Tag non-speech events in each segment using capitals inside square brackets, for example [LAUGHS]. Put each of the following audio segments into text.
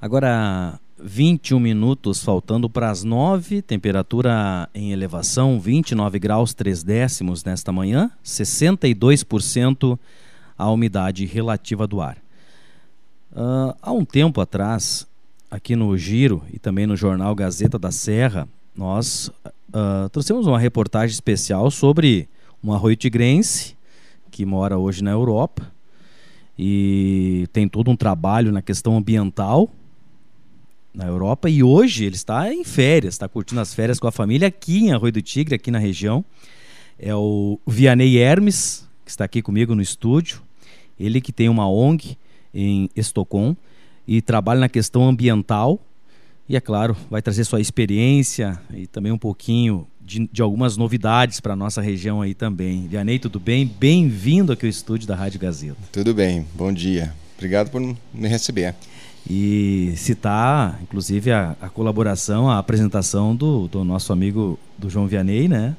Agora, 21 minutos faltando para as 9, temperatura em elevação 29 graus 3 décimos nesta manhã, 62% a umidade relativa do ar. Uh, há um tempo atrás, aqui no Giro e também no jornal Gazeta da Serra, nós uh, trouxemos uma reportagem especial sobre um arroio que mora hoje na Europa e tem todo um trabalho na questão ambiental na Europa e hoje ele está em férias, está curtindo as férias com a família aqui em Arroio do Tigre, aqui na região. É o Vianney Hermes, que está aqui comigo no estúdio. Ele que tem uma ONG em Estocolmo e trabalha na questão ambiental. E é claro, vai trazer sua experiência e também um pouquinho de, de algumas novidades para a nossa região aí também. Vianney, tudo bem? Bem-vindo aqui ao estúdio da Rádio Gazeta. Tudo bem, bom dia. Obrigado por me receber e citar, inclusive, a, a, colaboração, a apresentação do, do nosso amigo do João Vianney, né?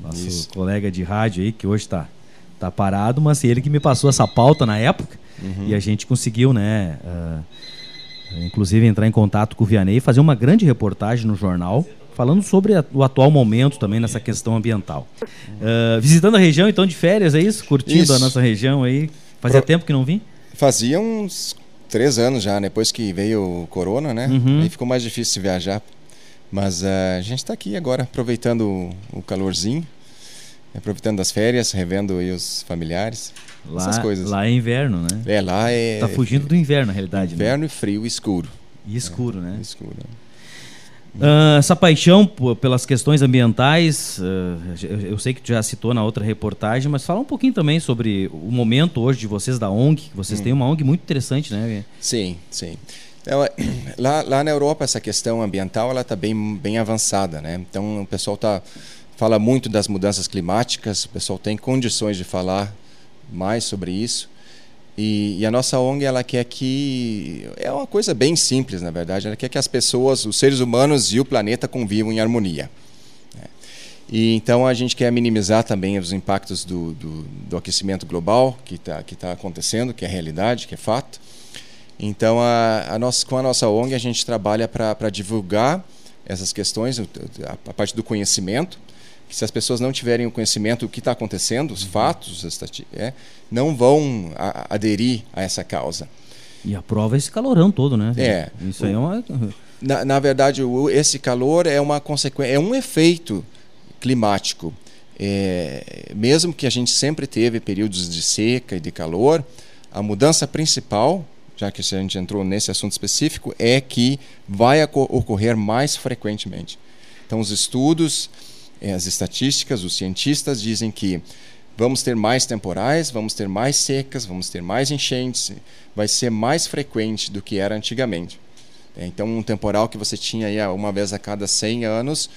Nosso Isso. colega de rádio aí, que hoje está tá parado, mas ele que me passou essa pauta na época uhum. e a gente conseguiu, né? Uh, inclusive entrar em contato com o Vianney e fazer uma grande reportagem no jornal falando sobre a, o atual momento também nessa questão ambiental. Uh, visitando a região então de férias, é isso? Curtindo isso. a nossa região aí. Fazia Pro... tempo que não vim? Fazia uns três anos já, depois que veio o corona, né? Uhum. Aí ficou mais difícil viajar. Mas uh, a gente está aqui agora aproveitando o, calorzinho, aproveitando as férias, revendo aí os familiares. Lá, essas coisas. Lá é inverno, né? É, lá é. Tá fugindo do inverno, na realidade. Né? Inverno né? e frio e escuro. E escuro, é, né? Escuro. Uh, essa paixão pelas questões ambientais, uh, eu, eu, sei que tu já citou na outra reportagem, mas fala um pouquinho também sobre o momento hoje de vocês da ONG. Vocês hum. têm uma ONG muito interessante, né? Sim, sim. [CLEARS THROAT] Lá, lá na Europa essa questão ambiental ela está bem, bem avançada, né? Então o pessoal tá fala muito das mudanças climáticas, o pessoal tem condições de falar mais sobre isso. E, e, a nossa ONG ela quer que é uma coisa bem simples na verdade ela quer que as pessoas os seres humanos e o planeta convivam em harmonia né? e então a gente quer minimizar também os impactos do, do, do aquecimento global que está que tá acontecendo que é realidade que é fato então a, a nossa, com a nossa ONG a gente trabalha para divulgar essas questões a, a parte do conhecimento que se as pessoas não tiverem o conhecimento do que está acontecendo, os fatos, é, não vão a, aderir a essa causa. E a prova é esse calorão todo, né? É. Isso aí é uma. Na, na verdade, o, esse calor é uma consequência, é um efeito climático. É, mesmo que a gente sempre teve períodos de seca e de calor, a mudança principal, já que a gente entrou nesse assunto específico, é que vai ocorrer mais frequentemente. Então, os estudos as estatísticas, os cientistas dizem que vamos ter mais temporais, vamos ter mais secas, vamos ter mais enchentes, vai ser mais frequente do que era antigamente. É, então, um temporal que você tinha aí uma vez a cada 100 anos,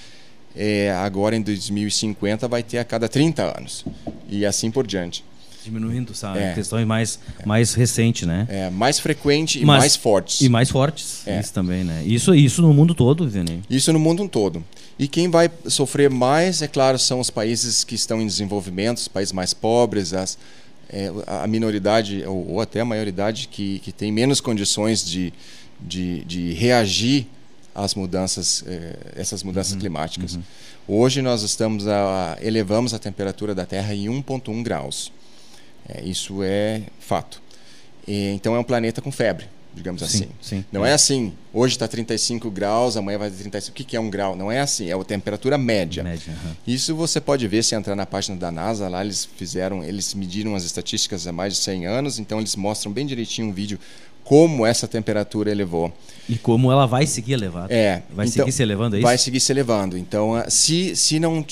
é, agora em 2050 vai ter a cada 30 anos, e assim por diante diminuindo, sabe? É. Questões mais, é. mais recentes, né? É, mais frequente e Mas, mais fortes. E mais fortes, é. isso também, né? Isso, isso no mundo todo, Vini. Isso no mundo todo. E quem vai sofrer mais, é claro, são os países que estão em desenvolvimento, os países mais pobres, as, é, a minoridade, ou, ou, até a maioridade, que, que tem menos condições de, de, de reagir às mudanças, é, essas mudanças uhum, climáticas. Uhum. Hoje nós estamos a, elevamos a temperatura da Terra em 1,1 graus. É, isso é fato. E, então é um planeta com febre, digamos sim, assim. Sim, não é. é assim, hoje está 35 graus, amanhã vai ter 35. O que, que é um grau? Não é assim, é a temperatura média. média uhum. Isso você pode ver se entrar na página da NASA, lá eles fizeram, eles mediram as estatísticas há mais de 100 anos, então eles mostram bem direitinho um vídeo como essa temperatura elevou. E como ela vai seguir elevando. É. Vai então, seguir se elevando, é isso? Vai seguir se elevando. Então, se, se não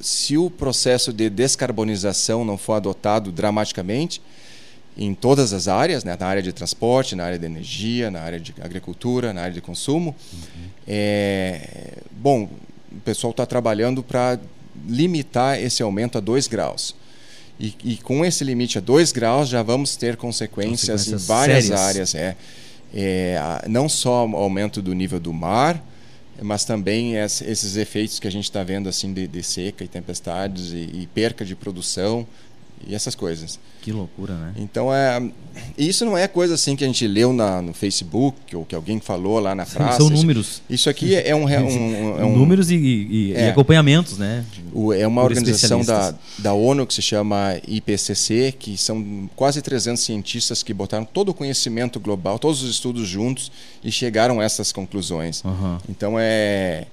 se o processo de descarbonização não for adotado dramaticamente em todas as áreas, né, na área de transporte, na área de energia, na área de agricultura, na área de consumo, uhum. é, bom, o pessoal está trabalhando para limitar esse aumento a 2 graus. E, e, com esse limite a 2 graus já vamos ter consequências, consequências em várias sérias. áreas. É, é, não só aumento do nível do mar, mas também esses efeitos que a gente está vendo assim de, de, seca e tempestades e, e, perca de produção e essas coisas. Que loucura, né? Então é isso não é coisa assim que a gente leu na, no Facebook ou que alguém falou lá na praça. São números. Isso aqui é um, um, é um números e, e, é. e, acompanhamentos, né? O, é uma organização da, da ONU que se chama IPCC, que são quase 300 cientistas que botaram todo o conhecimento global, todos os estudos juntos e chegaram a essas conclusões. Uhum. Então é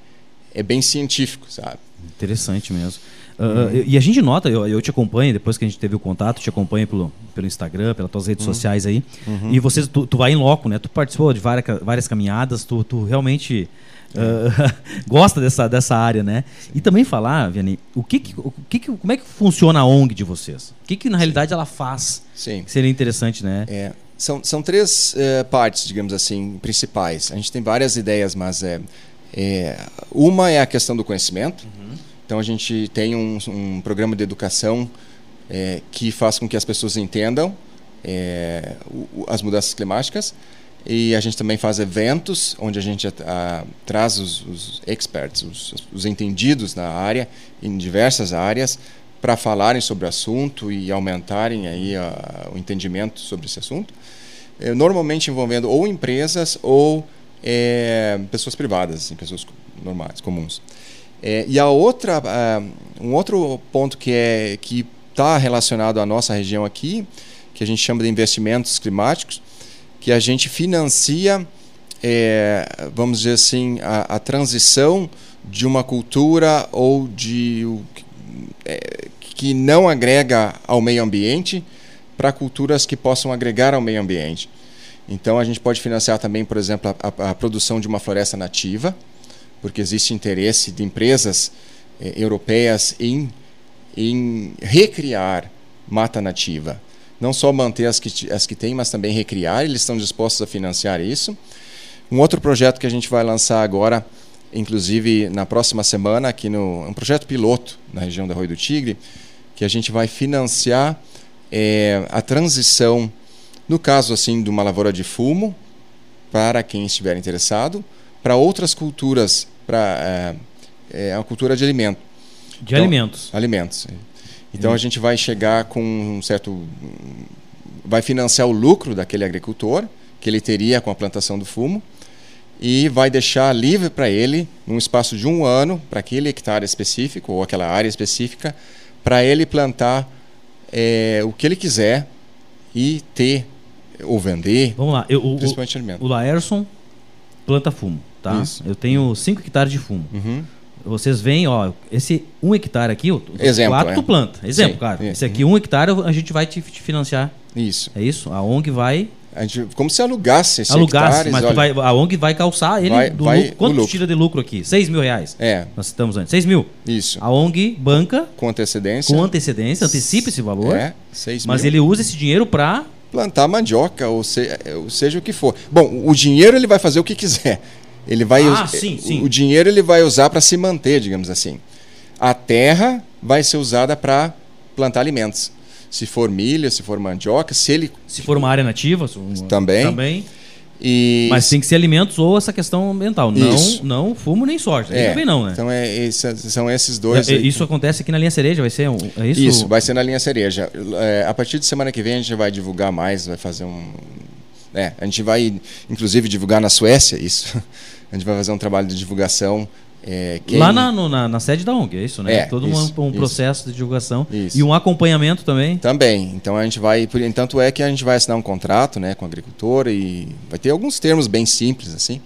é bem científico, sabe? Interessante mesmo. Uh, e a gente nota, eu, eu, te acompanho, depois que a gente teve o contato, te acompanho pelo, pelo Instagram, pelas tuas redes uhum. sociais aí. Uhum. E você, tu, tu vai em loco, né? Tu participou de várias, várias caminhadas, tu, tu realmente uh, [LAUGHS] gosta dessa, dessa área, né? Sim. E também falar, Vianney, o que, que, o que, que, como é que funciona a ONG de vocês? O que, que na realidade Sim. ela faz? Sim. Seria interessante, né? É, são, são três uh, partes, digamos assim, principais. A gente tem várias ideias, mas é, é uma é a questão do conhecimento. Uhum então a gente tem um, um programa de educação é, que faz com que as pessoas entendam é, o, as mudanças climáticas e a gente também faz eventos onde a gente a, a, traz os, os experts, os, os, entendidos na área, em diversas áreas, para falarem sobre o assunto e aumentarem aí a, o entendimento sobre esse assunto. É, normalmente envolvendo ou empresas ou é, pessoas privadas, assim, pessoas normais, comuns. É, e a outra, um outro ponto que é que está relacionado à nossa região aqui, que a gente chama de investimentos climáticos, que a gente financia, é, vamos dizer assim, a, a, transição de uma cultura ou de é, que não agrega ao meio ambiente para culturas que possam agregar ao meio ambiente. Então a gente pode financiar também, por exemplo, a, a produção de uma floresta nativa porque existe interesse de empresas eh, europeias em, em recriar mata nativa. Não só manter as que, as que tem, mas também recriar. Eles estão dispostos a financiar isso. Um outro projeto que a gente vai lançar agora, inclusive na próxima semana, aqui no um projeto piloto na região da Rui do Tigre, que a gente vai financiar é, a transição, no caso assim de uma lavoura de fumo, para quem estiver interessado, para outras culturas, para é, é a cultura de alimento. De então, alimentos. Alimentos. Então a gente vai chegar com um certo, vai financiar o lucro daquele agricultor que ele teria com a plantação do fumo e vai deixar livre para ele, num espaço de um ano, para aquele hectare específico ou aquela área específica, para ele plantar é, o que ele quiser e ter ou vender. Vamos lá, eu, o, principalmente alimento. O Laerson planta fumo tá? Isso. Eu tenho 5 hectares de fumo. Uhum. Vocês veem, ó, esse 1 um hectare aqui, o Exemplo, quatro é. tu planta. Exemplo, Sim, cara. Esse aqui, 1 um hectare, a gente vai te, te, financiar. Isso. É isso? A ONG vai. A gente, como se alugasse esse Alugasse, hectares, mas vai, a ONG vai calçar ele vai, do vai lucro. Quanto lucro. tira de lucro aqui? 6 mil reais. É. Nós estamos antes. 6 mil. Isso. A ONG banca. Com antecedência. Com antecedência, antecipa esse valor. É, 6 mil. Mas ele usa esse dinheiro para plantar mandioca, ou, se, ou seja o que for. Bom, o dinheiro ele vai fazer o que quiser. Ele vai ah, sim, sim. O dinheiro ele vai usar para se manter, digamos assim. A terra vai ser usada para plantar alimentos. Se for milho, se for mandioca, se ele se for uma área nativa, também. Também. E... Mas tem que ser alimentos ou essa questão ambiental. Não, não fumo nem soja. É, também não, né? Então é, esse, são esses dois. É, isso acontece aqui na linha cereja, vai ser um, é isso? Isso, vai ser na linha cereja. É, a partir de semana que vem a gente vai divulgar mais, vai fazer um. É, a gente vai, inclusive, divulgar na Suécia isso. [LAUGHS] A gente vai fazer um trabalho de divulgação. É, quem... Lá na, no, na, na, sede da ONG, é isso, né? É, Todo isso, um, um processo de divulgação isso. e um acompanhamento também. Também. Então a gente vai, por tanto é que a gente vai assinar um contrato, né, com o agricultor e vai ter alguns termos bem simples assim.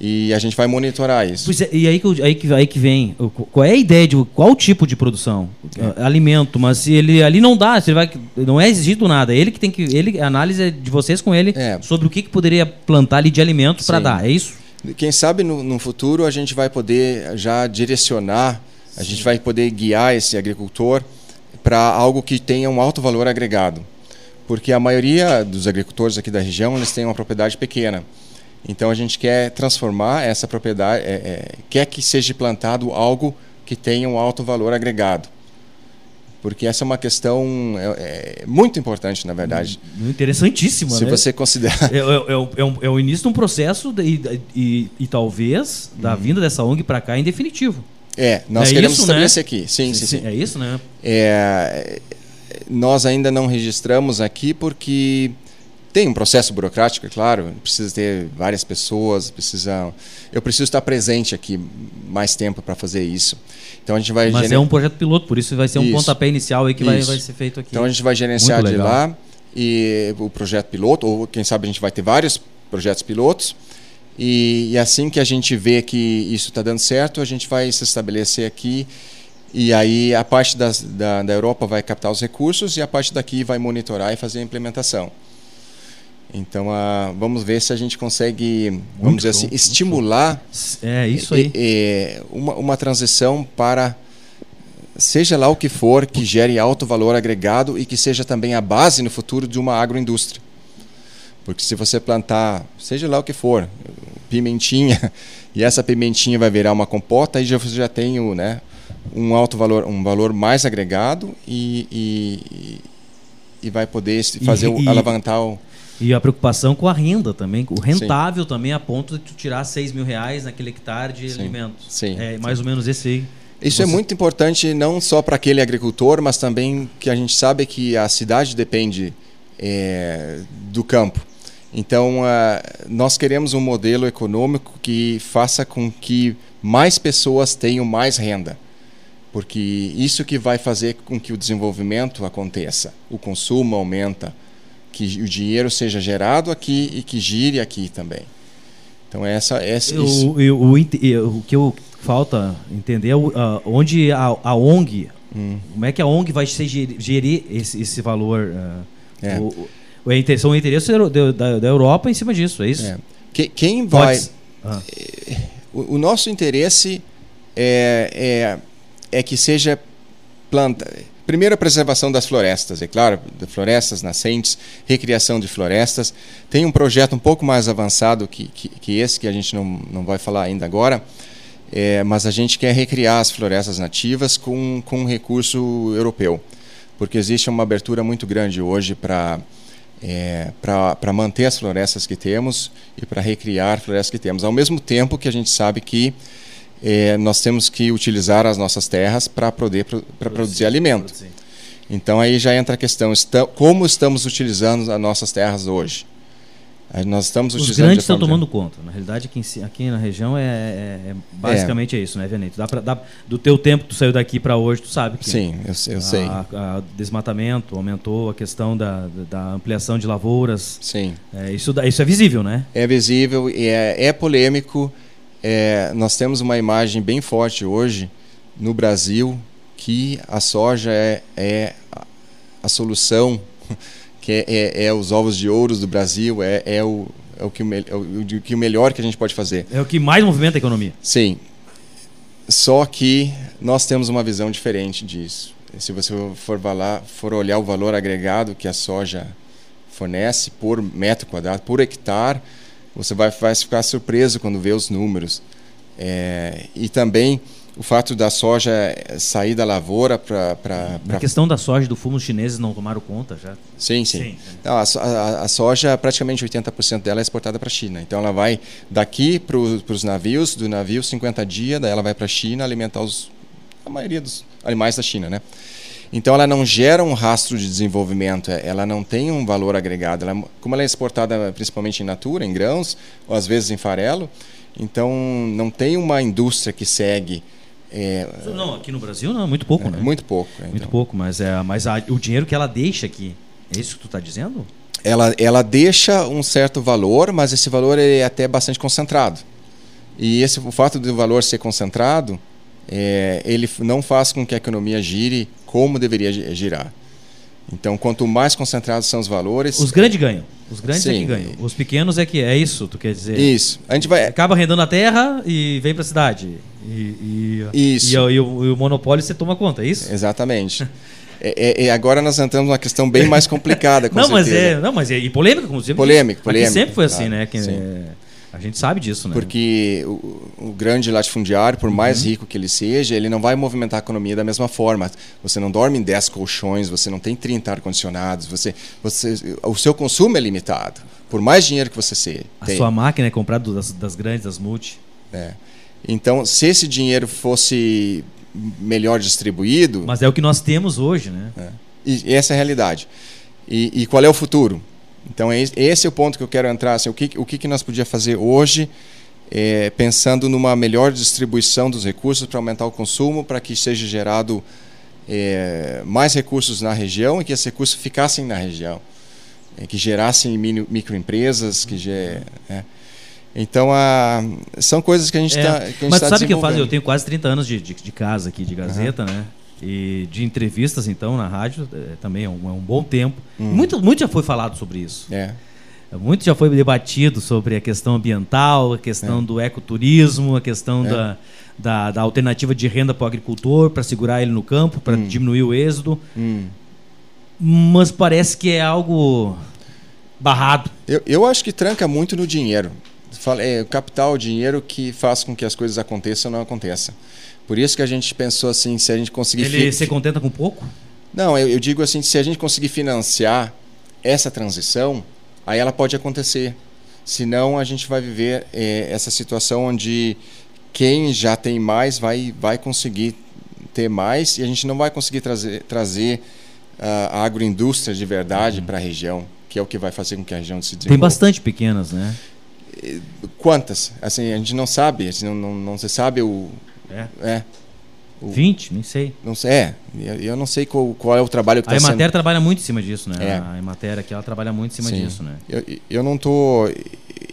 E a gente vai monitorar isso. É, e aí que, aí, que, aí que vem, qual é a ideia de qual tipo de produção? É. Alimento, mas se ele ali não dá, se vai, não é exigido nada. Ele que tem que. Ele, a análise é de vocês com ele é. sobre o que, que poderia plantar ali de alimentos para dar. É isso? Quem sabe no, no, futuro a gente vai poder já direcionar, a gente vai poder guiar esse agricultor para algo que tenha um alto valor agregado. Porque a maioria dos agricultores aqui da região eles têm uma propriedade pequena. Então a gente quer transformar essa propriedade, é, é, quer que seja plantado algo que tenha um alto valor agregado porque essa é uma questão é, é muito importante, na verdade. Interessantíssima, Se né? você considerar... [LAUGHS] É, é, é, é, o início de um processo de, e, e, e, talvez da hum. vinda dessa ONG para cá em definitivo. É, nós queremos isso, estabelecer né? aqui. Sim, sim, sim. É isso, né? É, nós ainda não registramos aqui porque tem um processo burocrático, é claro, precisa ter várias pessoas, precisa eu preciso estar presente aqui mais tempo para fazer isso. Então a gente vai Mas gener... é um projeto piloto, por isso vai ser um isso. pontapé inicial aí que vai, vai ser feito aqui. Então a gente vai gerenciar de lá e o projeto piloto, ou quem sabe a gente vai ter vários projetos pilotos. E, e assim que a gente vê que isso está dando certo, a gente vai se estabelecer aqui e aí a parte das, da, da Europa vai captar os recursos e a parte daqui vai monitorar e fazer a implementação. Então, uh, vamos ver se a gente consegue, muito vamos dizer assim, estimular é, isso aí. É, uma, uma transição para, seja lá o que for, que gere alto valor agregado e que seja também a base no futuro de uma agroindústria. Porque se você plantar, seja lá o que for, pimentinha, [LAUGHS] e essa pimentinha vai virar uma compota, aí já, você já tem o, né, um alto valor, um valor mais agregado e, e, e vai poder fazer e, o, alavancar o e a preocupação com a renda também, o rentável Sim. também a ponto de tu tirar 6 mil reais naquele hectare de Sim. alimentos. Sim. É mais Sim. ou menos esse aí. Isso é Você... é muito importante não só para aquele agricultor, mas também que a gente sabe que a cidade depende é, do campo. Então, uh, nós queremos um modelo econômico que faça com que mais pessoas tenham mais renda. Porque isso que vai fazer com que o desenvolvimento aconteça. O consumo aumenta, que o dinheiro seja gerado aqui e que gire aqui também. Então essa, essa eu, isso. Eu, o, o, que eu falta entender é uh, onde a, a ONG, hum. como é que a ONG vai gerir, gerir esse, esse valor? Uh, é. o, o, é são interesses da, da, da, Europa em cima disso, é isso? É. Que, quem vai... Ah. É, o, o, nosso interesse é, é, é que seja planta Primeiro, a preservação das florestas, é claro, florestas nascentes, recriação de florestas. Tem um projeto um pouco mais avançado que, que, que esse, que a gente não, não vai falar ainda agora, é, mas a gente quer recriar as florestas nativas com, com um recurso europeu, porque existe uma abertura muito grande hoje para é, para manter as florestas que temos e para recriar florestas que temos, ao mesmo tempo que a gente sabe que é, nós temos que utilizar as nossas terras para poder para produzir, produzir alimento. Produzir. Então aí já entra a questão, está, como estamos utilizando as nossas terras hoje? Nós estamos Os grandes estão tomando conta. Na realidade, aqui, aqui na região é, é, é basicamente é. é. isso, né, Veneto? Dá pra, dá, do teu tempo que tu saiu daqui para hoje, tu sabe que Sim, eu, eu a, sei. A, desmatamento aumentou, a questão da, da ampliação de lavouras. Sim. É, isso, isso é visível, né? É visível e é, é polêmico. É, nós temos uma imagem bem forte hoje no Brasil que a soja é, é a solução, [LAUGHS] que é, é, é, os ovos de ouro do Brasil, é, é, o, é, o, que, o, que o melhor que a gente pode fazer. É o que mais movimenta a economia. Sim. Só que nós temos uma visão diferente disso. Se você for, valar, for olhar o valor agregado que a soja fornece por metro quadrado, por hectare, você vai, vai ficar surpreso quando vê os números. É, e também o fato da soja sair da lavoura para. Pra... A questão da soja do fumo, os chineses não tomaram conta já? Sim, sim. sim. Não, a, a, a, soja, praticamente 80% dela é exportada para a China. Então ela vai daqui para os navios, do navio 50 dias, daí ela vai para a China alimentar os, a maioria dos animais da China, né? Então ela não gera um rastro de desenvolvimento, é, ela não tem um valor agregado. Ela, como ela é exportada principalmente em natura, em grãos, ou às vezes em farelo, então não tem uma indústria que segue. É, não, aqui no Brasil não, muito pouco, é, né? Muito pouco. Então. Muito pouco, mas, é, mas a, o dinheiro que ela deixa aqui, é isso que tu está dizendo? Ela, ela deixa um certo valor, mas esse valor é até bastante concentrado. E esse, o fato do valor ser concentrado, é, ele não faz com que a economia gire como deveria girar. Então, quanto mais concentrados são os valores. Os grandes ganham. Os grandes sim. é que ganham. Os pequenos é que é isso, tu quer dizer? Isso. A gente vai. Acaba rendendo a terra e vem para a cidade. E, e, isso. E, e, o, e, o, monopólio você toma conta, é isso? Exatamente. [LAUGHS] É, é, é, agora nós entramos numa questão bem mais complicada, com não, certeza. Mas é, não, mas é e polêmica, como sempre. Polêmico, polêmico. sempre foi assim, né? Que, a gente sabe disso, né? Porque o, o grande latifundiário, por mais uhum. rico que ele seja, ele não vai movimentar a economia da mesma forma. Você não dorme em 10 colchões, você não tem 30 ar-condicionados, você, você, o seu consumo é limitado. Por mais dinheiro que você se, a tem. Sua máquina é comprada das, das grandes, das multi. É. Então, se esse dinheiro fosse melhor distribuído. Mas é o que nós temos hoje, né? É. E essa é a realidade. E, e qual é o futuro? Então, é esse é o ponto que eu quero entrar. Assim, o que, o que, nós podíamos fazer hoje, é, pensando numa melhor distribuição dos recursos para aumentar o consumo, para que seja gerado é, mais recursos na região e que esses recursos ficassem na região, é, que gerassem microempresas, que ger, é. Então, a, são coisas que a gente está. É, mas tá sabe que eu faço? Eu tenho quase 30 anos de, de, de casa aqui, de Gazeta, uhum. né? E de entrevistas, então, na rádio, é, também é um, é um, bom tempo. Hum. Muito, muito já foi falado sobre isso. É. Muito já foi debatido sobre a questão ambiental, a questão é. do ecoturismo, a questão é. da, da, da, alternativa de renda para o agricultor, para segurar ele no campo, para hum. diminuir o êxodo. Hum. Mas parece que é algo barrado. Eu, eu acho que tranca muito no dinheiro. É, o capital, o dinheiro que faz com que as coisas aconteçam ou não aconteçam. Por isso que a gente pensou assim, se a gente conseguir... Ele se contenta com pouco? Não, eu, eu, digo assim, se a gente conseguir financiar essa transição, aí ela pode acontecer. Senão a gente vai viver é, essa situação onde quem já tem mais vai, vai conseguir ter mais e a gente não vai conseguir trazer, trazer uh, a agroindústria de verdade uhum. para a região, que é o que vai fazer com que a região se desenvolva. Tem bastante pequenas, né? Quantas? Assim, a gente não sabe, não, não, não se sabe o, é. é. O, 20, nem sei. Não sei, é. Eu não sei qual, qual é o trabalho que está sendo... A Emater trabalha muito em cima disso, né? É. A Emater aqui, ela trabalha muito em cima Sim. disso, né? Eu, eu não tô...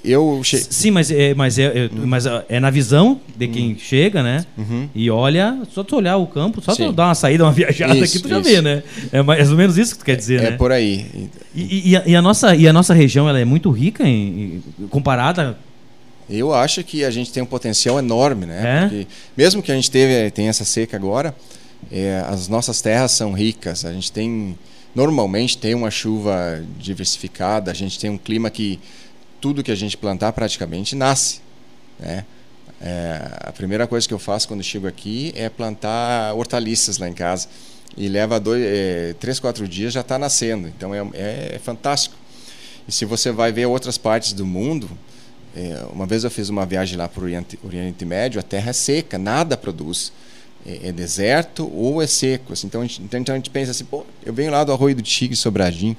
Eu che... Sim, mas, é, mas, é, é, mas é na visão de quem uhum. chega, né? Uhum. E olha, só tu olhar o campo, só Sim. tu dar uma saída, uma viajada isso, aqui, tu já isso. vê, né? É mais ou menos isso que tu quer dizer, é, né? É por aí. E, e, a, e, a, nossa, e a nossa região, ela é muito rica em comparada eu acho que a gente tem um potencial enorme, né? É? Porque mesmo que a gente teve, tem essa seca agora, é, as nossas terras são ricas. A gente tem normalmente tem uma chuva diversificada. A gente tem um clima que tudo que a gente plantar praticamente nasce, né? É, a primeira coisa que eu faço quando chego aqui é plantar hortaliças lá em casa e leva dois, é, três, quatro dias já está nascendo. Então é, é, é fantástico. E se você vai ver outras partes do mundo, uma vez eu fiz uma viagem lá para o Oriente, Oriente, Médio, a terra é seca, nada produz. É, é deserto ou é seco. Assim, então, a gente, então a gente pensa assim, pô, eu venho lá do Arroio do Tigre, Sobradinho,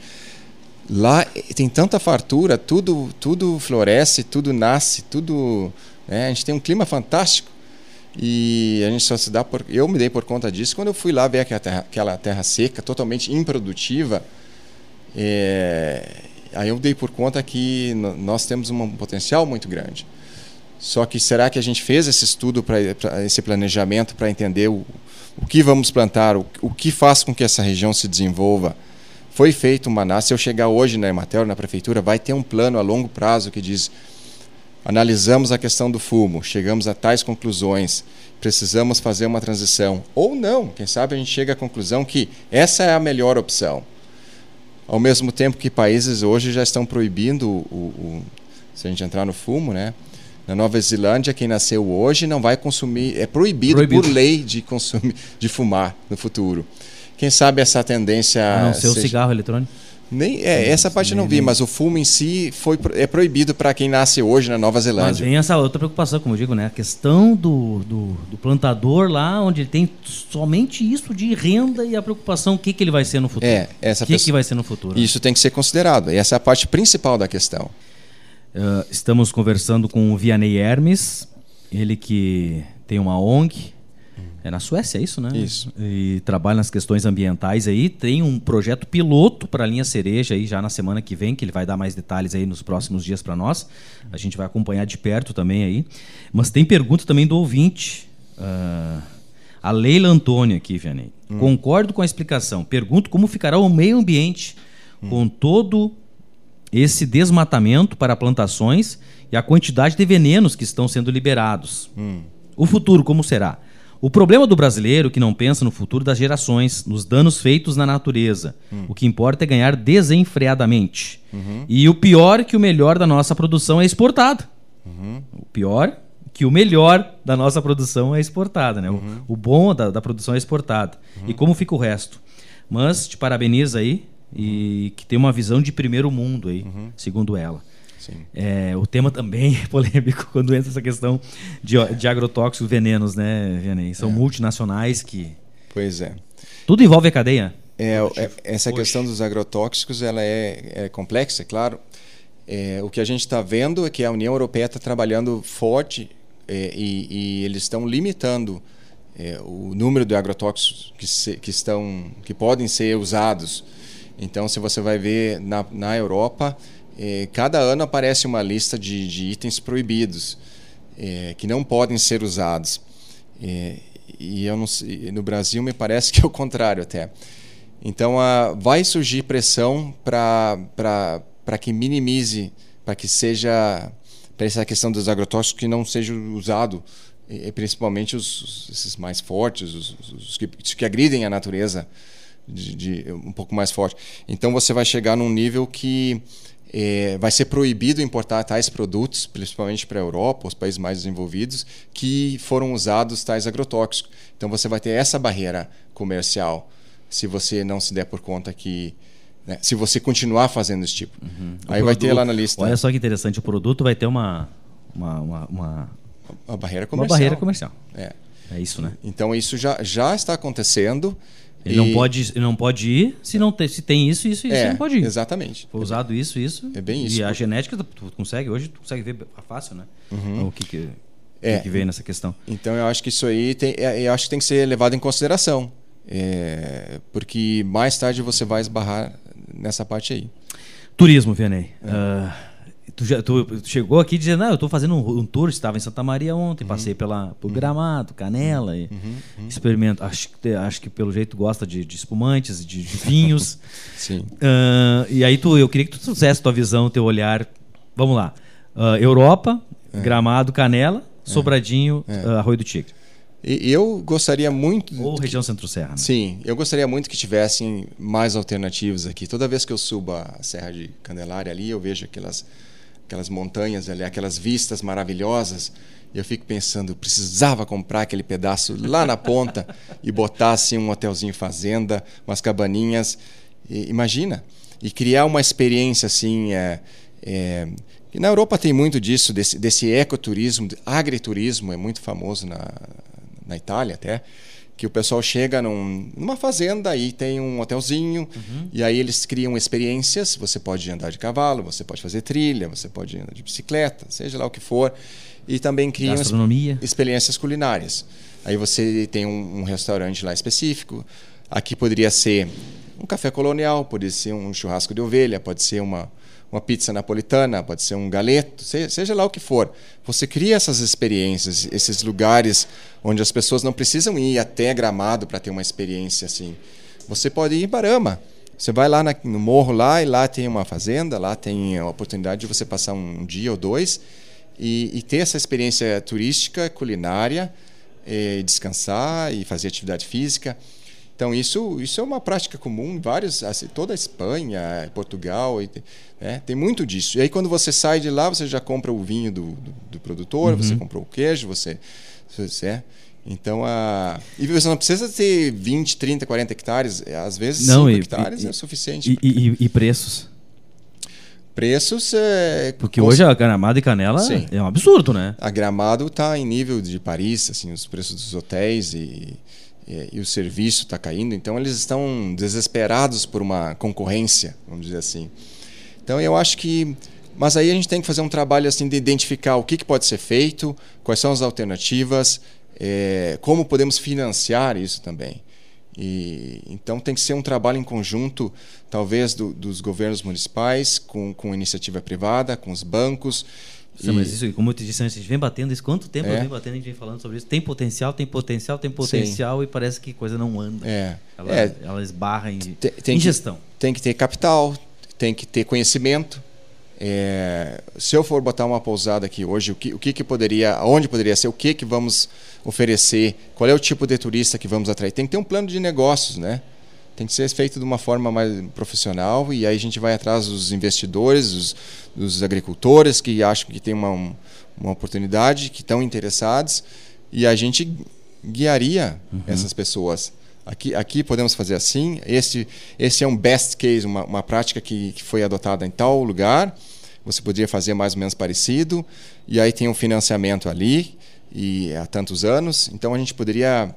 lá tem tanta fartura, tudo, tudo floresce, tudo nasce, tudo... Né? A gente tem um clima fantástico e a gente só se dá por... Eu me dei por conta disso quando eu fui lá ver aquela terra, aquela terra seca, totalmente improdutiva, é, aí eu dei por conta que nós temos um potencial muito grande. Só que será que a gente fez esse estudo, para esse planejamento para entender o, o que vamos plantar, o, o que faz com que essa região se desenvolva? Foi feito uma análise. Se eu chegar hoje na Emater, na prefeitura, vai ter um plano a longo prazo que diz: analisamos a questão do fumo, chegamos a tais conclusões, precisamos fazer uma transição. Ou não, quem sabe a gente chega à conclusão que essa é a melhor opção ao mesmo tempo que países hoje já estão proibindo o, o, se a gente entrar no fumo, né? Na Nova Zelândia, quem nasceu hoje não vai consumir, é proibido, proibido. por lei de consumir, de fumar no futuro. Quem sabe essa tendência a não ser seja... o cigarro eletrônico? Nem, é, essa parte eu não vi, mas o fumo em si foi, é proibido para quem nasce hoje na Nova Zelândia. Mas vem essa outra preocupação, como eu digo, né? A questão do, do, do plantador lá, onde ele tem somente isso de renda e a preocupação, o que, que ele vai ser no futuro. É, essa O que, pessoa... que vai ser no futuro. Isso tem que ser considerado. E essa é a parte principal da questão. Uh, estamos conversando com o Vianney Hermes, ele que tem uma ONG, é na Suécia, é isso, né? Isso. E trabalha nas questões ambientais aí. Tem um projeto piloto para a linha cereja aí já na semana que vem, que ele vai dar mais detalhes aí nos próximos dias para nós. A gente vai acompanhar de perto também aí. Mas tem pergunta também do ouvinte. Uh, a Leila Antônia aqui, Vianney. Hum. Concordo com a explicação. Pergunto como ficará o meio ambiente hum. com todo esse desmatamento para plantações e a quantidade de venenos que estão sendo liberados. Hum. O futuro como será? O problema do brasileiro que não pensa no futuro das gerações, nos danos feitos na natureza. Hum. O que importa é ganhar desenfreadamente. Uhum. E o pior que o melhor da nossa produção é exportado. Uhum. O pior que o melhor da nossa produção é exportada, né? Uhum. O, o, bom da, da, produção é exportado. E como fica o resto? Mas te parabenizo aí e que tem uma visão de primeiro mundo aí, uhum. segundo ela. É, o tema também é polêmico [LAUGHS] quando entra essa questão de, de agrotóxicos, venenos, né, Vianney? São é. multinacionais que. Pois é. Tudo envolve a cadeia. É, é essa Hoje. questão dos agrotóxicos ela é, é complexa, é claro. É, o que a gente está vendo é que a União Europeia está trabalhando forte é, e, e, eles estão limitando é, o número de agrotóxicos que, se, que, estão, que podem ser usados. Então, se você vai ver na, na Europa, é, cada ano aparece uma lista de, de itens proibidos é, que não podem ser usados. É, e eu não, no Brasil me parece que é o contrário até. Então, a, vai surgir pressão para que minimize, para que seja para essa questão dos agrotóxicos que não seja usado, e, principalmente os, os, esses mais fortes, os, os que, que, agridem a natureza de, de, um pouco mais forte. Então você vai chegar num nível que é, vai ser proibido importar tais produtos, principalmente para a Europa, os países mais desenvolvidos, que foram usados tais agrotóxicos. Então você vai ter essa barreira comercial se você não se der por conta que né? Se você continuar fazendo esse tipo. Uhum. Aí produto, vai ter lá na lista. Olha só que interessante, o produto vai ter uma. Uma, uma, uma, uma barreira comercial. Uma barreira comercial. É. É isso, né? Então isso já, já está acontecendo. Ele e... não, pode, não pode ir se não tem, se tem isso, isso, isso, é, não pode ir. Exatamente. Foi usado isso, isso. É bem isso. E a genética, tu consegue, hoje tu consegue ver fácil, né? Uhum. O que, que, é. que vem nessa questão. Então eu acho que isso aí tem, é, eu acho que tem que ser levado em consideração. É, porque mais tarde você vai esbarrar nessa parte aí. Turismo, Vianney. É. Uh, tu, já, tu, tu, chegou aqui dizendo, ah, eu estou fazendo um, um, tour, estava em Santa Maria ontem, uhum. passei pela, por uhum. Gramado, Canela, uhum. e uhum. experimento. Acho, acho que pelo jeito gosta de, de espumantes, de, de vinhos. [LAUGHS] Sim. Uh, e aí tu, eu queria que tu trouxesse tua visão, teu olhar. Vamos lá. Uh, Europa, é. Gramado, Canela, é. Sobradinho, é. Arroio do Tigre. Eu gostaria muito. Ou região centro-serra. Né? Sim, eu gostaria muito que tivessem mais alternativas aqui. Toda vez que eu subo a Serra de Candelária ali, eu vejo aquelas, aquelas montanhas ali, aquelas vistas maravilhosas. E eu fico pensando, precisava comprar aquele pedaço lá na ponta e botar assim, um hotelzinho fazenda, umas cabaninhas. E, imagina! E criar uma experiência assim. É, é, e na Europa tem muito disso, desse, desse ecoturismo, agriturismo, é muito famoso na, na Itália até, que o pessoal chega num, numa fazenda e tem um hotelzinho uhum. e aí eles criam experiências. Você pode andar de cavalo, você pode fazer trilha, você pode andar de bicicleta, seja lá o que for. E também criam experiências culinárias. Aí você tem um, um, restaurante lá específico. Aqui poderia ser um café colonial, pode ser um churrasco de ovelha, pode ser uma, uma pizza napolitana, pode ser um galeto, seja lá o que for. Você cria essas experiências, esses lugares onde as pessoas não precisam ir até Gramado para ter uma experiência assim. Você pode ir em Barama. Você vai lá no morro lá e lá tem uma fazenda, lá tem a oportunidade de você passar um dia ou dois e, e ter essa experiência turística, culinária, e descansar e fazer atividade física. Então isso, isso é uma prática comum em vários, assim, toda a Espanha, Portugal, né? tem muito disso. E aí quando você sai de lá, você já compra o vinho do, do, do produtor, uhum. você comprou o queijo, você, você é. Então a e você não precisa ter 20, 30, 40 hectares, às vezes não, 5 e, hectares e, é suficiente. E, e preços? Preços é, porque hoje a Gramado e Canela Sim. é um absurdo, né? A Gramado está em nível de Paris, assim, os preços dos hotéis e e, e o serviço está caindo, então eles estão desesperados por uma concorrência, vamos dizer assim. Então eu acho que, mas aí a gente tem que fazer um trabalho assim de identificar o que, que pode ser feito, quais são as alternativas, é, como podemos financiar isso também. E, então tem que ser um trabalho em conjunto, talvez do, dos governos municipais, com, com iniciativa privada, com os bancos Sim, mas isso, como eu te disse antes, a gente vem batendo isso. Quanto tempo é. venho batendo, a gente vem falando sobre isso. Tem potencial, tem potencial, tem potencial Sim. e parece que coisa não anda. É. Ela, é. ela esbarra em, tem, tem em gestão. Que, tem que ter capital, tem que ter conhecimento. É, se eu for botar uma pousada aqui hoje, o que, o que, que poderia, onde poderia ser, o que, que vamos oferecer, qual é o tipo de turista que vamos atrair. Tem que ter um plano de negócios, né? Tem que ser feito de uma forma mais profissional e aí a gente vai atrás dos investidores, dos, dos agricultores que acham que tem uma, uma oportunidade, que estão interessados e a gente guiaria uhum. essas pessoas. Aqui, aqui podemos fazer assim. Esse, esse é um best case, uma, uma prática que, que foi adotada em tal lugar. Você poderia fazer mais ou menos parecido. E aí tem um financiamento ali e há tantos anos. Então a gente poderia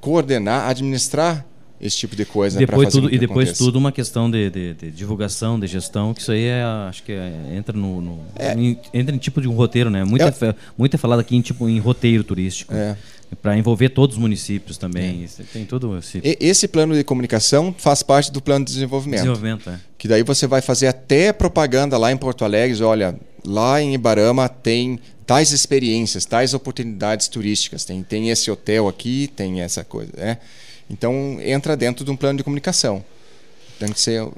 coordenar, administrar esse tipo de coisa depois tudo E depois aconteça. tudo uma questão de, de, de, divulgação, de gestão, que isso aí é, acho que é, entra no, no é. em, entra em tipo de um roteiro, né? Muito, é, muito é falado aqui em tipo em roteiro turístico. É. Para envolver todos os municípios também. É. Tem tudo esse... esse plano de comunicação faz parte do plano de desenvolvimento. Desenvolvimento, é. Que daí você vai fazer até propaganda lá em Porto Alegre, olha, lá em Ibarama tem tais experiências, tais oportunidades turísticas. Tem, tem esse hotel aqui, tem essa coisa. Né? Então, entra dentro de um plano de comunicação. Tem que ser.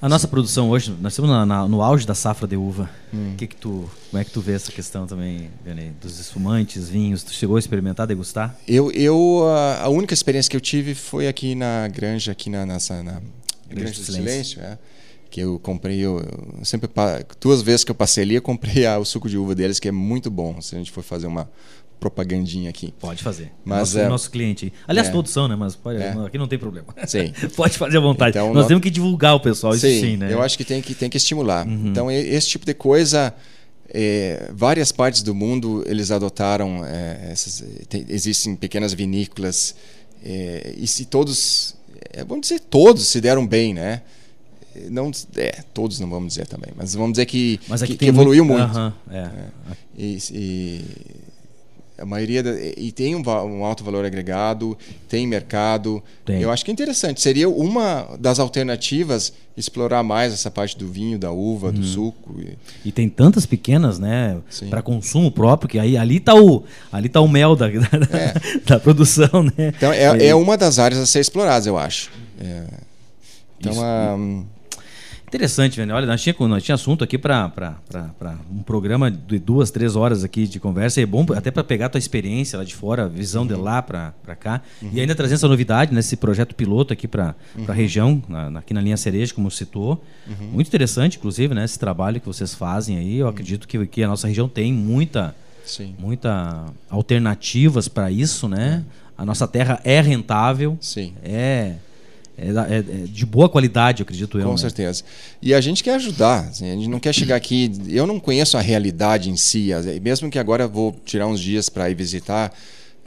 A nossa produção hoje, nós estamos na, na, no auge da safra de uva. Hum. Que que tu, como é que tu vê essa questão também, Vianney? Dos esfumantes, vinhos, tu chegou a experimentar, degustar? Eu, eu a, única experiência que eu tive foi aqui na granja, aqui na, nessa, na Granja do Silêncio, Silêncio é que eu comprei, eu, eu sempre duas vezes que eu passei ali, eu comprei a, o suco de uva deles, que é muito bom. Se a gente for fazer uma propagandinha aqui. Pode fazer. Mas nosso, é, nosso cliente. Aliás, é, todos são, né? Mas pode, é. aqui não tem problema. Sim. [LAUGHS] pode fazer à vontade. Então, Nós temos que divulgar o pessoal, sim, isso sim, né? Eu acho que tem que, tem que estimular. Uhum. Então, esse tipo de coisa. É, várias partes do mundo eles adotaram é, essas, tem, existem pequenas vinícolas é, e se todos é, vamos dizer todos se deram bem né não é todos não vamos dizer também mas vamos dizer que, que, que evoluiu muito, muito. É. É. E, e, a maioria da, e tem um, um, alto valor agregado tem mercado tem. eu acho que é interessante seria uma das alternativas explorar mais essa parte do vinho da uva uhum. do suco e... e... tem tantas pequenas né para consumo próprio que aí ali está o ali tá o mel da, [LAUGHS] da, é. da produção né então é, é uma das áreas a ser exploradas eu acho é. então Isso. a Interessante, velho. Olha, nós tinha, nós tinha assunto aqui para um programa de duas, três horas aqui de conversa. E é bom até para pegar a tua experiência lá de fora, visão uhum. de lá para cá. Uhum. E ainda trazendo essa novidade nesse projeto piloto aqui para uhum. a região, na, aqui na linha Cereja, como citou. Uhum. Muito interessante, inclusive, né, esse trabalho que vocês fazem aí. Eu uhum. acredito que, que a nossa região tem muita, Sim. muita alternativas para isso, né? A nossa terra é rentável. Sim. É é, é, é, de boa qualidade, acredito eu. Com né? certeza. E a gente quer ajudar. Assim, a gente não quer chegar aqui. Eu não conheço a realidade em si. Mesmo que agora vou tirar uns dias para ir visitar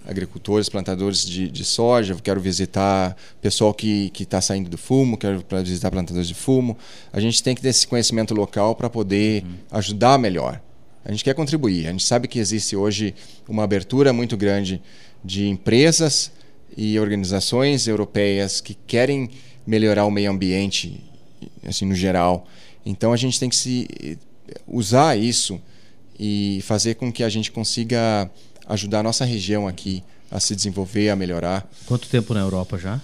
agricultores, plantadores de, de soja, quero visitar pessoal que está saindo do fumo, quero visitar plantadores de fumo. A gente tem que ter esse conhecimento local para poder uhum. ajudar melhor. A gente quer contribuir. A gente sabe que existe hoje uma abertura muito grande de empresas e organizações europeias que querem melhorar o meio ambiente, assim no geral. Então a gente tem que se usar isso e fazer com que a gente consiga ajudar a nossa região aqui a se desenvolver, a melhorar. Quanto tempo na Europa já?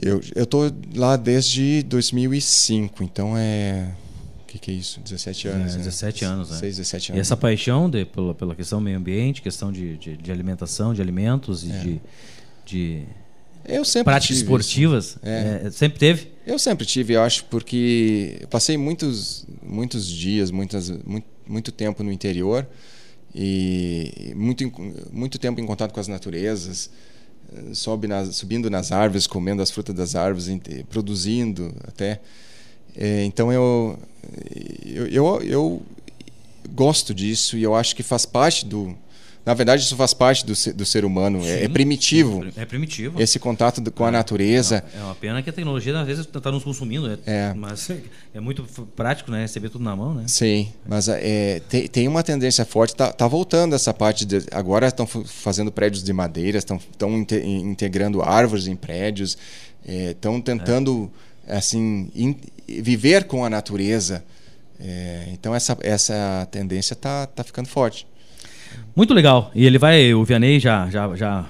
Eu tô lá desde 2005, então é o que, que, é isso? 17 anos. É, 17 né? anos, né? 6, 17 anos. E essa paixão de, pela, pela questão do meio ambiente, questão de, de, de alimentação, de alimentos e é. de de eu sempre práticas esportivas? É. É, sempre teve? Eu sempre tive, eu acho, porque passei muitos, muitos dias, muitas, muito, muito tempo no interior e muito, muito tempo em contato com as naturezas, nas, subindo nas árvores, comendo as frutas das árvores, produzindo até. É, então eu, eu, eu, eu gosto disso e eu acho que faz parte do, na verdade, isso faz parte do, do ser humano. Sim, é, é, primitivo. É primitivo. Esse contato com a é, natureza. É uma pena que a tecnologia, às vezes, está nos consumindo. Né? É. Mas é muito prático, né? Receber tudo na mão, né? Sim. Mas é, tem, tem uma tendência forte. Está tá voltando essa parte. De, agora estão fazendo prédios de madeira, estão integrando árvores em prédios. Estão é, tentando, assim, in, viver com a natureza. então, essa, essa tendência está tá ficando forte. Muito legal. E ele vai, o Vianney já, já, já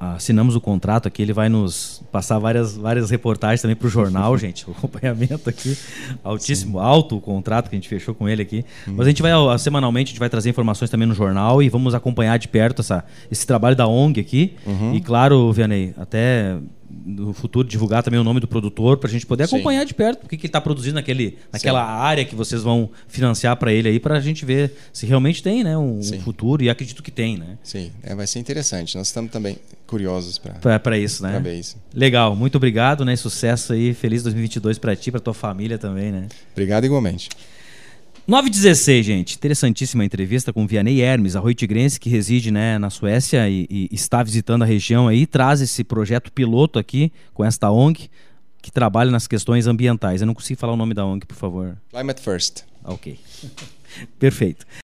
assinamos o contrato aqui, ele vai nos passar várias, várias reportagens também para o jornal, [LAUGHS] gente. O acompanhamento aqui, altíssimo, Sim. alto o contrato que a gente fechou com ele aqui. Hum. Mas a gente vai, semanalmente, a gente vai trazer informações também no jornal e vamos acompanhar de perto essa, esse trabalho da ONG aqui. Uhum. E claro, Vianney, até no futuro divulgar também o nome do produtor para a gente poder acompanhar Sim. de perto o que está produzindo naquele, naquela Sim. área que vocês vão financiar para ele aí para a gente ver se realmente tem né, um, futuro e acredito que tem, né? Sim, é, vai ser interessante. Nós estamos também curiosos para para isso, né? isso. Legal, muito obrigado, né? Sucesso aí, feliz 2022 para ti, para tua família também, né? Obrigado igualmente. 916, gente. Interessantíssima entrevista com o Vianney Hermes, arroio tigrense, que reside né, na Suécia e, e, está visitando a região aí, traz esse projeto piloto aqui com esta ONG que trabalha nas questões ambientais. Eu não consigo falar o nome da ONG, por favor. Climate First. Ok. [LAUGHS] Perfeito.